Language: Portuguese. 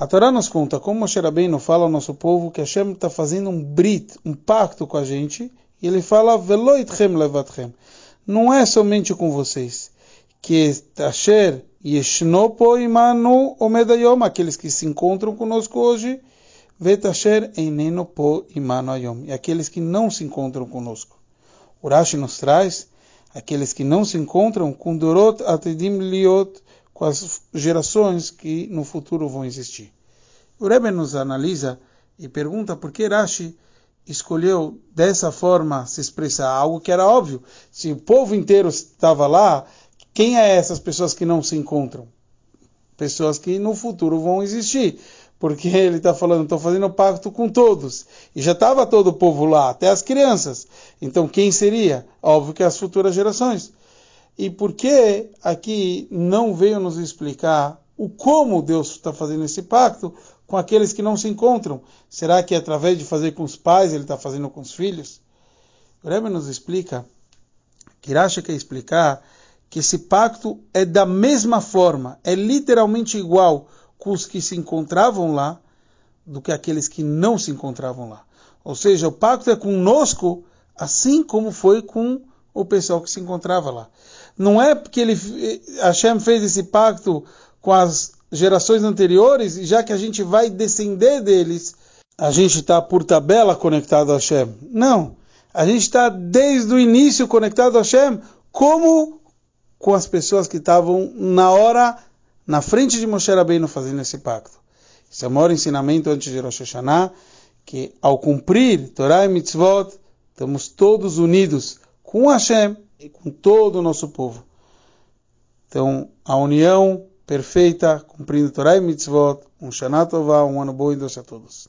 A Torá nos conta como Moshe Rabbeinu fala ao nosso povo que Hashem está fazendo um brit, um pacto com a gente, e ele fala, Veloitchem levatchem. Não é somente com vocês. Que Asher Yeshnopo imanu omedayom, aqueles que se encontram conosco hoje, Vetasher einenopo imanu ayom, e aqueles que não se encontram conosco. Urashi nos traz aqueles que não se encontram com Dorot Atedim Liot, com as gerações que no futuro vão existir. O Rebbe nos analisa e pergunta por que Rashi escolheu dessa forma se expressar algo que era óbvio. Se o povo inteiro estava lá, quem é essas pessoas que não se encontram? Pessoas que no futuro vão existir. Porque ele está falando, estou fazendo pacto com todos. E já estava todo o povo lá, até as crianças. Então quem seria? Óbvio que as futuras gerações. E por que aqui não veio nos explicar o como Deus está fazendo esse pacto com aqueles que não se encontram? Será que é através de fazer com os pais ele está fazendo com os filhos? O Rebbe nos explica, Kiracha quer explicar que esse pacto é da mesma forma, é literalmente igual com os que se encontravam lá do que aqueles que não se encontravam lá. Ou seja, o pacto é conosco, assim como foi com o pessoal que se encontrava lá. Não é porque ele, Hashem fez esse pacto com as gerações anteriores, e já que a gente vai descender deles, a gente está por tabela conectado a Hashem. Não. A gente está desde o início conectado a Hashem, como com as pessoas que estavam na hora, na frente de Moshe Rabbeinu fazendo esse pacto. Esse é o maior ensinamento antes de Rosh Hashanah, que ao cumprir Torah e Mitzvot, estamos todos unidos com Hashem e com todo o nosso povo. Então, a união perfeita, cumprindo Torah e Mitzvot, um Shana Tová, um ano bom e doce a todos.